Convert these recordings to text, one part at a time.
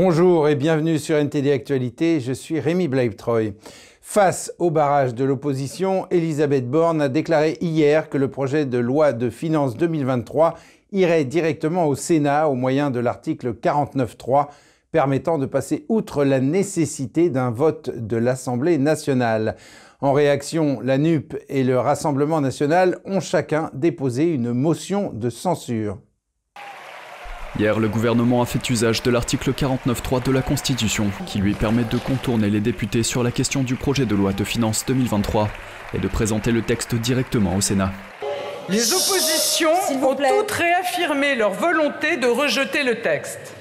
Bonjour et bienvenue sur NTD Actualité, je suis Rémi Blaibtreuil. Face au barrage de l'opposition, Elisabeth Borne a déclaré hier que le projet de loi de finances 2023 irait directement au Sénat au moyen de l'article 49.3 permettant de passer outre la nécessité d'un vote de l'Assemblée nationale. En réaction, la NUP et le Rassemblement national ont chacun déposé une motion de censure. Hier, le gouvernement a fait usage de l'article 49.3 de la Constitution, qui lui permet de contourner les députés sur la question du projet de loi de finances 2023 et de présenter le texte directement au Sénat. Les oppositions ont toutes réaffirmé leur volonté de rejeter le texte.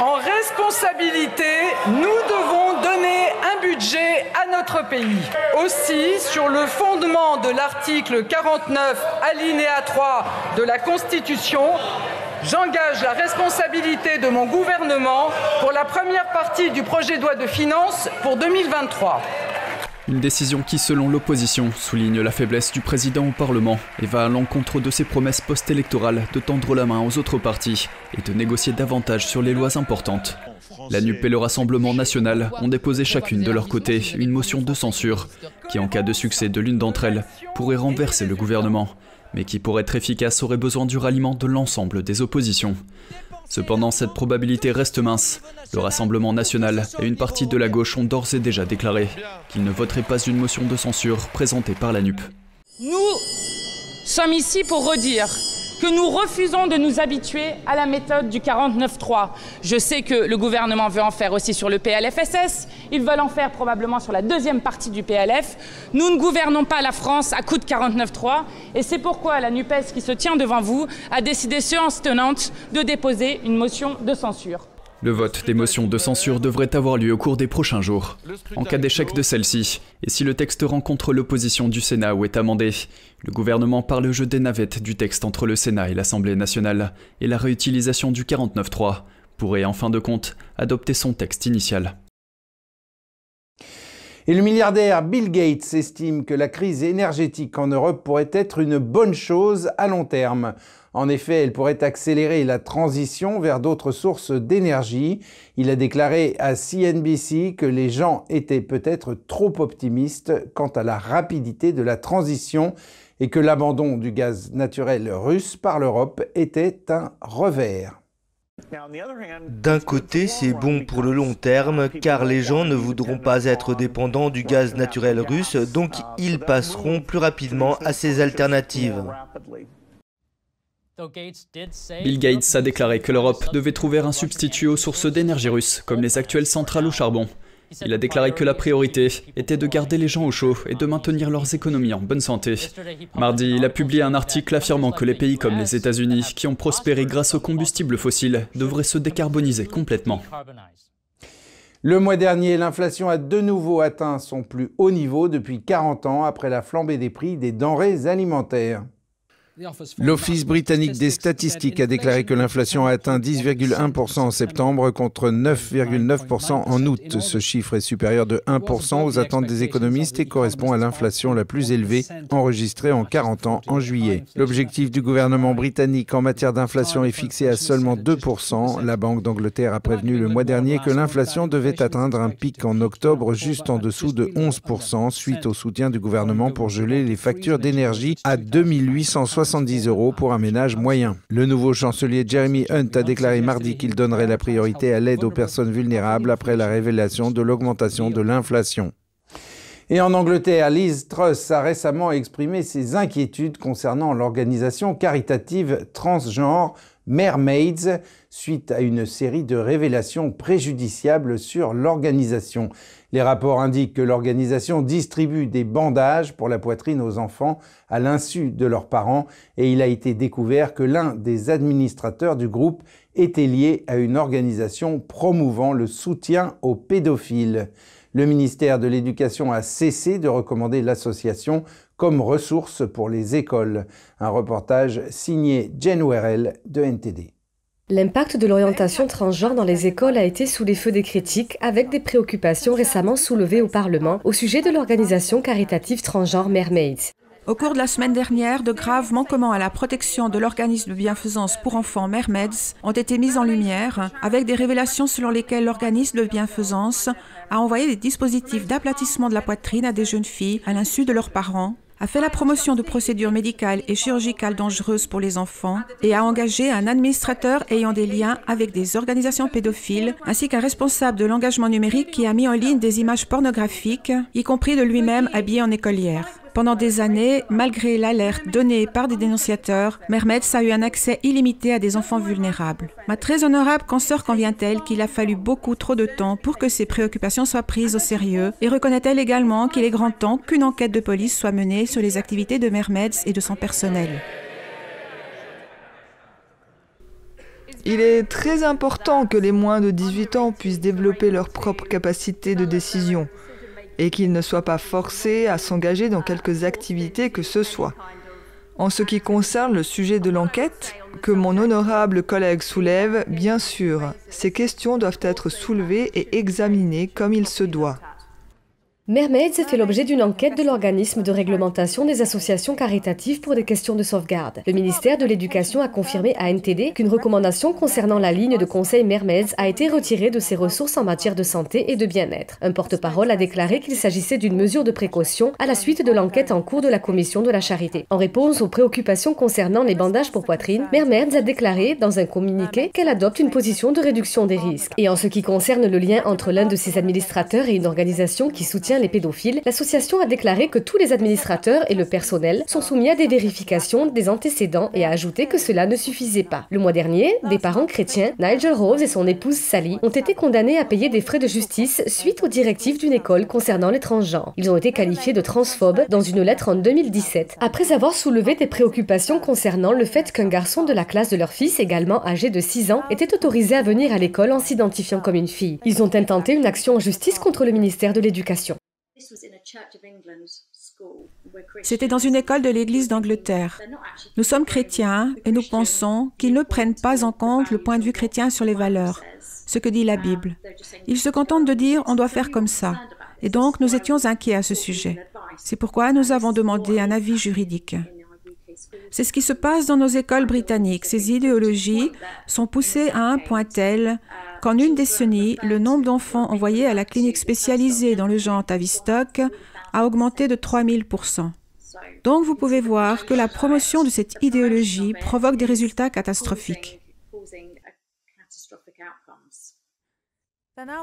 En responsabilité, nous devons donner un budget à notre pays. Aussi, sur le fondement de l'article 49, alinéa 3 de la Constitution, J'engage la responsabilité de mon gouvernement pour la première partie du projet de loi de finances pour 2023. Une décision qui, selon l'opposition, souligne la faiblesse du président au Parlement et va à l'encontre de ses promesses post-électorales de tendre la main aux autres partis et de négocier davantage sur les lois importantes. La NUP et le Rassemblement national ont déposé chacune de leur côté une motion de censure qui, en cas de succès de l'une d'entre elles, pourrait renverser le gouvernement mais qui pour être efficace aurait besoin du ralliement de l'ensemble des oppositions. Cependant, cette probabilité reste mince. Le Rassemblement national et une partie de la gauche ont d'ores et déjà déclaré qu'ils ne voteraient pas une motion de censure présentée par la NUP. Nous sommes ici pour redire que nous refusons de nous habituer à la méthode du 49-3. Je sais que le gouvernement veut en faire aussi sur le PLFSS, ils veulent en faire probablement sur la deuxième partie du PLF. Nous ne gouvernons pas la France à coup de 49-3 et c'est pourquoi la NUPES qui se tient devant vous a décidé séance tenante de déposer une motion de censure. Le vote des motions de censure devrait avoir lieu au cours des prochains jours. En cas d'échec de celle-ci, et si le texte rencontre l'opposition du Sénat ou est amendé, le gouvernement par le jeu des navettes du texte entre le Sénat et l'Assemblée nationale et la réutilisation du 49.3 pourrait en fin de compte adopter son texte initial. Et le milliardaire Bill Gates estime que la crise énergétique en Europe pourrait être une bonne chose à long terme. En effet, elle pourrait accélérer la transition vers d'autres sources d'énergie. Il a déclaré à CNBC que les gens étaient peut-être trop optimistes quant à la rapidité de la transition et que l'abandon du gaz naturel russe par l'Europe était un revers. D'un côté, c'est bon pour le long terme, car les gens ne voudront pas être dépendants du gaz naturel russe, donc ils passeront plus rapidement à ces alternatives. Bill Gates a déclaré que l'Europe devait trouver un substitut aux sources d'énergie russes, comme les actuelles centrales au charbon. Il a déclaré que la priorité était de garder les gens au chaud et de maintenir leurs économies en bonne santé. Mardi, il a publié un article affirmant que les pays comme les États-Unis, qui ont prospéré grâce aux combustibles fossiles, devraient se décarboniser complètement. Le mois dernier, l'inflation a de nouveau atteint son plus haut niveau depuis 40 ans après la flambée des prix des denrées alimentaires. L'Office britannique des statistiques a déclaré que l'inflation a atteint 10,1% en septembre contre 9,9% en août. Ce chiffre est supérieur de 1% aux attentes des économistes et correspond à l'inflation la plus élevée enregistrée en 40 ans en juillet. L'objectif du gouvernement britannique en matière d'inflation est fixé à seulement 2%. La Banque d'Angleterre a prévenu le mois dernier que l'inflation devait atteindre un pic en octobre juste en dessous de 11% suite au soutien du gouvernement pour geler les factures d'énergie à 2860 70 euros pour un ménage moyen. Le nouveau chancelier Jeremy Hunt a déclaré mardi qu'il donnerait la priorité à l'aide aux personnes vulnérables après la révélation de l'augmentation de l'inflation. Et en Angleterre, Liz Truss a récemment exprimé ses inquiétudes concernant l'organisation caritative transgenre Mermaids suite à une série de révélations préjudiciables sur l'organisation. Les rapports indiquent que l'organisation distribue des bandages pour la poitrine aux enfants à l'insu de leurs parents et il a été découvert que l'un des administrateurs du groupe était lié à une organisation promouvant le soutien aux pédophiles. Le ministère de l'Éducation a cessé de recommander l'association comme ressource pour les écoles. Un reportage signé Jen Werrell de NTD. L'impact de l'orientation transgenre dans les écoles a été sous les feux des critiques, avec des préoccupations récemment soulevées au Parlement au sujet de l'organisation caritative transgenre Mermaids. Au cours de la semaine dernière, de graves manquements à la protection de l'organisme de bienfaisance pour enfants Mermeds ont été mis en lumière, avec des révélations selon lesquelles l'organisme de bienfaisance a envoyé des dispositifs d'aplatissement de la poitrine à des jeunes filles à l'insu de leurs parents, a fait la promotion de procédures médicales et chirurgicales dangereuses pour les enfants et a engagé un administrateur ayant des liens avec des organisations pédophiles, ainsi qu'un responsable de l'engagement numérique qui a mis en ligne des images pornographiques, y compris de lui-même habillé en écolière. Pendant des années, malgré l'alerte donnée par des dénonciateurs, Mermets a eu un accès illimité à des enfants vulnérables. Ma très honorable consoeur convient-elle qu'il a fallu beaucoup trop de temps pour que ces préoccupations soient prises au sérieux et reconnaît-elle également qu'il est grand temps qu'une enquête de police soit menée sur les activités de Mermeds et de son personnel? Il est très important que les moins de 18 ans puissent développer leur propre capacité de décision et qu'ils ne soient pas forcés à s'engager dans quelques activités que ce soit. En ce qui concerne le sujet de l'enquête, que mon honorable collègue soulève, bien sûr, ces questions doivent être soulevées et examinées comme il se doit. Mermaids fait l'objet d'une enquête de l'organisme de réglementation des associations caritatives pour des questions de sauvegarde. Le ministère de l'Éducation a confirmé à NTD qu'une recommandation concernant la ligne de conseil Mermaids a été retirée de ses ressources en matière de santé et de bien-être. Un porte-parole a déclaré qu'il s'agissait d'une mesure de précaution à la suite de l'enquête en cours de la commission de la charité. En réponse aux préoccupations concernant les bandages pour poitrine, Mermaids a déclaré dans un communiqué qu'elle adopte une position de réduction des risques. Et en ce qui concerne le lien entre l'un de ses administrateurs et une organisation qui les pédophiles, l'association a déclaré que tous les administrateurs et le personnel sont soumis à des vérifications des antécédents et a ajouté que cela ne suffisait pas. Le mois dernier, des parents chrétiens, Nigel Rose et son épouse Sally, ont été condamnés à payer des frais de justice suite aux directives d'une école concernant les transgenres. Ils ont été qualifiés de transphobes dans une lettre en 2017, après avoir soulevé des préoccupations concernant le fait qu'un garçon de la classe de leur fils, également âgé de 6 ans, était autorisé à venir à l'école en s'identifiant comme une fille. Ils ont intenté une action en justice contre le ministère de l'Éducation. C'était dans une école de l'Église d'Angleterre. Nous sommes chrétiens et nous pensons qu'ils ne prennent pas en compte le point de vue chrétien sur les valeurs, ce que dit la Bible. Ils se contentent de dire on doit faire comme ça. Et donc nous étions inquiets à ce sujet. C'est pourquoi nous avons demandé un avis juridique. C'est ce qui se passe dans nos écoles britanniques. Ces idéologies sont poussées à un point tel qu'en une décennie, le nombre d'enfants envoyés à la clinique spécialisée dans le genre Tavistock a augmenté de 3000% Donc vous pouvez voir que la promotion de cette idéologie provoque des résultats catastrophiques.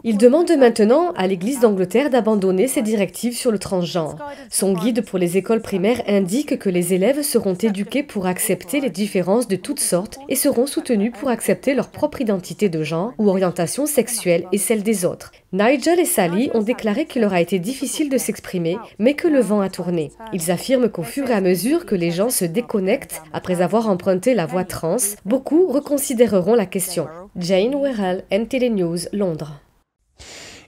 Il demande maintenant à l'Église d'Angleterre d'abandonner ses directives sur le transgenre. Son guide pour les écoles primaires indique que les élèves seront éduqués pour accepter les différences de toutes sortes et seront soutenus pour accepter leur propre identité de genre ou orientation sexuelle et celle des autres. Nigel et Sally ont déclaré qu'il leur a été difficile de s'exprimer, mais que le vent a tourné. Ils affirment qu'au fur et à mesure que les gens se déconnectent après avoir emprunté la voie trans, beaucoup reconsidéreront la question. Jane Werrell, NTD News, Londres.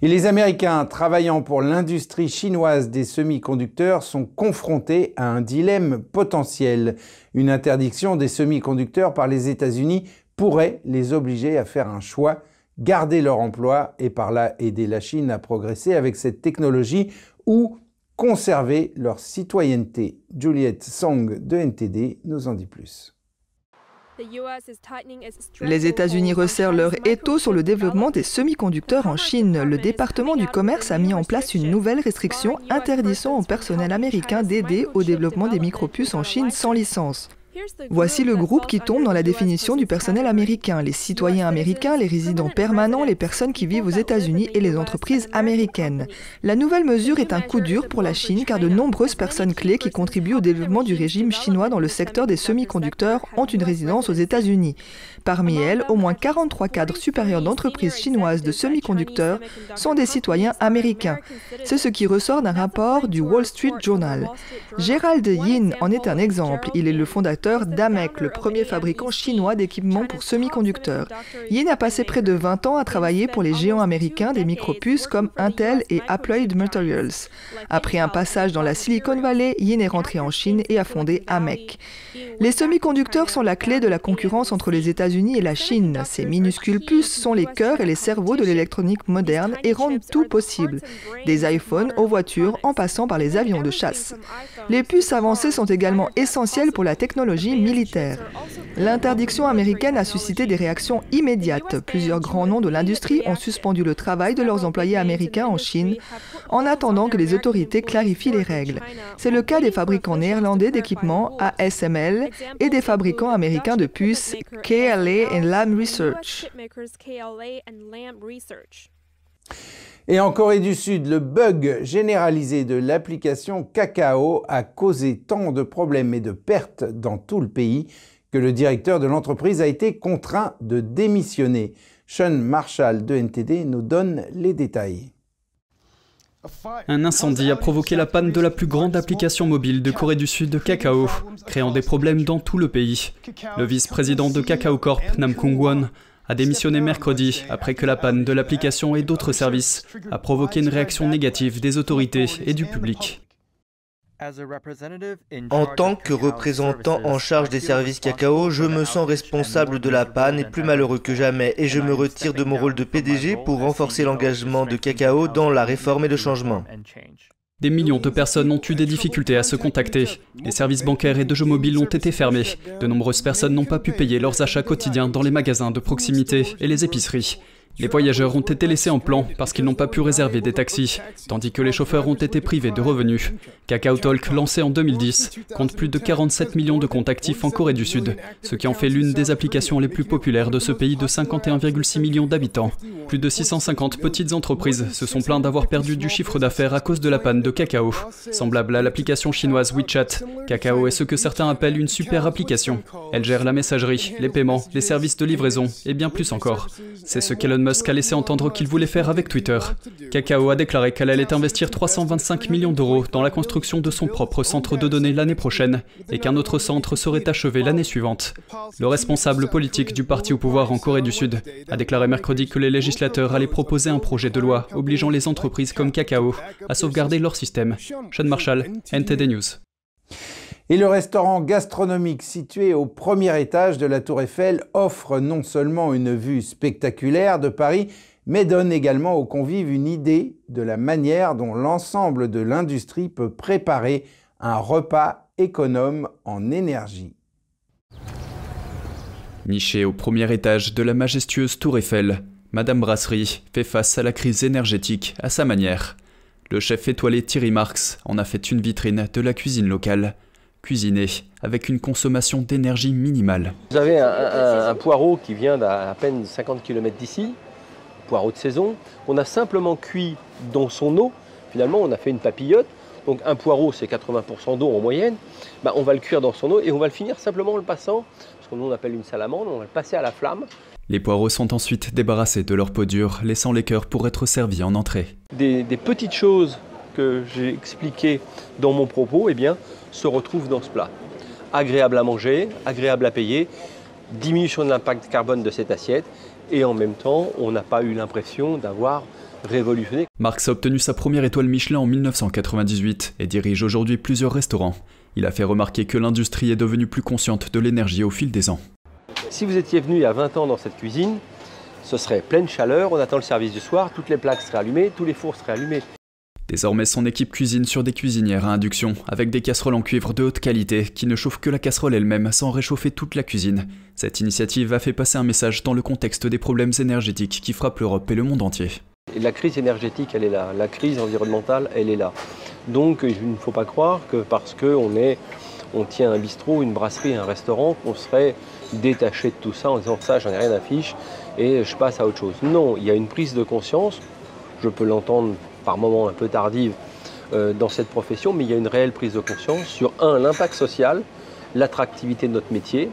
Et les Américains travaillant pour l'industrie chinoise des semi-conducteurs sont confrontés à un dilemme potentiel. Une interdiction des semi-conducteurs par les États-Unis pourrait les obliger à faire un choix, garder leur emploi et par là aider la Chine à progresser avec cette technologie ou conserver leur citoyenneté. Juliette Song de NTD nous en dit plus. Les États-Unis resserrent leur étau sur le développement des semi-conducteurs en Chine. Le département du commerce a mis en place une nouvelle restriction interdisant au personnel américain d'aider au développement des micropuces en Chine sans licence. Voici le groupe qui tombe dans la définition du personnel américain, les citoyens américains, les résidents permanents, les personnes qui vivent aux États-Unis et les entreprises américaines. La nouvelle mesure est un coup dur pour la Chine car de nombreuses personnes clés qui contribuent au développement du régime chinois dans le secteur des semi-conducteurs ont une résidence aux États-Unis. Parmi elles, au moins 43 cadres supérieurs d'entreprises chinoises de semi-conducteurs sont des citoyens américains. C'est ce qui ressort d'un rapport du Wall Street Journal. Gerald Yin en est un exemple. Il est le fondateur d'AMEC, le premier fabricant chinois d'équipements pour semi-conducteurs. Yin a passé près de 20 ans à travailler pour les géants américains des micropuces comme Intel et Applied Materials. Après un passage dans la Silicon Valley, Yin est rentré en Chine et a fondé AMEC. Les semi-conducteurs sont la clé de la concurrence entre les États-Unis et la Chine. Ces minuscules puces sont les cœurs et les cerveaux de l'électronique moderne et rendent tout possible. Des iPhones aux voitures en passant par les avions de chasse. Les puces avancées sont également essentielles pour la technologie militaire. L'interdiction américaine a suscité des réactions immédiates. Plusieurs grands noms de l'industrie ont suspendu le travail de leurs employés américains en Chine en attendant que les autorités clarifient les règles. C'est le cas des fabricants néerlandais d'équipements ASML et des fabricants américains de puces KLA et Lam Research. Et en Corée du Sud, le bug généralisé de l'application Kakao a causé tant de problèmes et de pertes dans tout le pays que le directeur de l'entreprise a été contraint de démissionner. Sean Marshall de NTD nous donne les détails. Un incendie a provoqué la panne de la plus grande application mobile de Corée du Sud, Kakao, créant des problèmes dans tout le pays. Le vice-président de Kakao Corp, Nam Kung-won, a démissionné mercredi après que la panne de l'application et d'autres services a provoqué une réaction négative des autorités et du public. En tant que représentant en charge des services cacao, je me sens responsable de la panne et plus malheureux que jamais et je me retire de mon rôle de PDG pour renforcer l'engagement de cacao dans la réforme et le changement. Des millions de personnes ont eu des difficultés à se contacter. Les services bancaires et de jeux mobiles ont été fermés. De nombreuses personnes n'ont pas pu payer leurs achats quotidiens dans les magasins de proximité et les épiceries. Les voyageurs ont été laissés en plan parce qu'ils n'ont pas pu réserver des taxis, tandis que les chauffeurs ont été privés de revenus. Kakao Talk, lancé en 2010, compte plus de 47 millions de comptes actifs en Corée du Sud, ce qui en fait l'une des applications les plus populaires de ce pays de 51,6 millions d'habitants. Plus de 650 petites entreprises se sont plaintes d'avoir perdu du chiffre d'affaires à cause de la panne de Kakao. Semblable à l'application chinoise WeChat, Kakao est ce que certains appellent une super application. Elle gère la messagerie, les paiements, les services de livraison et bien plus encore. C'est ce qu'Elon Musk a laissé entendre qu'il voulait faire avec Twitter. Kakao a déclaré qu'elle allait investir 325 millions d'euros dans la construction de son propre centre de données l'année prochaine et qu'un autre centre serait achevé l'année suivante. Le responsable politique du parti au pouvoir en Corée du Sud a déclaré mercredi que les législateurs allaient proposer un projet de loi obligeant les entreprises comme Kakao à sauvegarder leur système. Sean Marshall, NTD News. Et le restaurant gastronomique situé au premier étage de la Tour Eiffel offre non seulement une vue spectaculaire de Paris, mais donne également aux convives une idée de la manière dont l'ensemble de l'industrie peut préparer un repas économe en énergie. Niché au premier étage de la majestueuse Tour Eiffel, Madame Brasserie fait face à la crise énergétique à sa manière. Le chef étoilé Thierry Marx en a fait une vitrine de la cuisine locale cuisiner avec une consommation d'énergie minimale. Vous avez un, poireau qui vient d'à peine 50 km d'ici, poireau de saison. On a simplement cuit dans son eau. Finalement, on a fait une papillote. Donc un poireau, c'est 80% d'eau en moyenne. Bah, on va le cuire dans son eau et on va le finir simplement en le passant, qu'on appelle une salamande, on va le passer à la flamme. Les poireaux sont ensuite débarrassés de leur peau dure, laissant les cœurs pour être servis en entrée. Des, des petites choses que j'ai expliquées dans mon propos, eh bien, se retrouve dans ce plat. Agréable à manger, agréable à payer, diminution de l'impact carbone de cette assiette et en même temps, on n'a pas eu l'impression d'avoir révolutionné. Marx a obtenu sa première étoile Michelin en 1998 et dirige aujourd'hui plusieurs restaurants. Il a fait remarquer que l'industrie est devenue plus consciente de l'énergie au fil des ans. Si vous étiez venu il y a 20 ans dans cette cuisine, ce serait pleine chaleur, on attend le service du soir, toutes les plaques seraient allumées, tous les fours seraient allumés. Désormais, son équipe cuisine sur des cuisinières à induction, avec des casseroles en cuivre de haute qualité qui ne chauffent que la casserole elle-même sans réchauffer toute la cuisine. Cette initiative a fait passer un message dans le contexte des problèmes énergétiques qui frappent l'Europe et le monde entier. La crise énergétique, elle est là. La crise environnementale, elle est là. Donc, il ne faut pas croire que parce qu'on est, on tient un bistrot, une brasserie, un restaurant, qu'on serait détaché de tout ça en disant ça, j'en ai rien à fiche et je passe à autre chose. Non, il y a une prise de conscience. Je peux l'entendre par moments un peu tardive euh, dans cette profession, mais il y a une réelle prise de conscience sur, un, l'impact social, l'attractivité de notre métier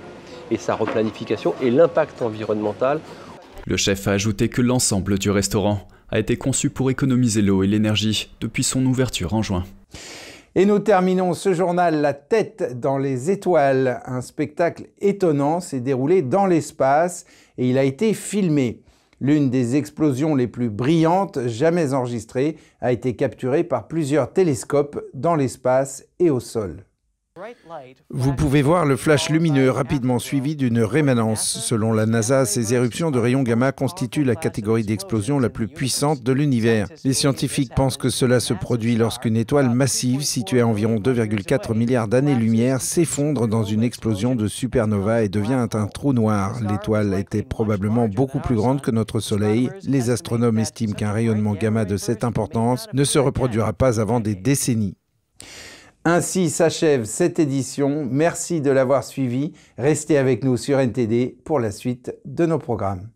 et sa replanification, et l'impact environnemental. Le chef a ajouté que l'ensemble du restaurant a été conçu pour économiser l'eau et l'énergie depuis son ouverture en juin. Et nous terminons ce journal La tête dans les étoiles. Un spectacle étonnant s'est déroulé dans l'espace et il a été filmé. L'une des explosions les plus brillantes jamais enregistrées a été capturée par plusieurs télescopes dans l'espace et au sol. Vous pouvez voir le flash lumineux rapidement suivi d'une rémanence. Selon la NASA, ces éruptions de rayons gamma constituent la catégorie d'explosion la plus puissante de l'univers. Les scientifiques pensent que cela se produit lorsqu'une étoile massive située à environ 2,4 milliards d'années-lumière s'effondre dans une explosion de supernova et devient un trou noir. L'étoile était probablement beaucoup plus grande que notre Soleil. Les astronomes estiment qu'un rayonnement gamma de cette importance ne se reproduira pas avant des décennies. Ainsi s'achève cette édition. Merci de l'avoir suivi. Restez avec nous sur NTD pour la suite de nos programmes.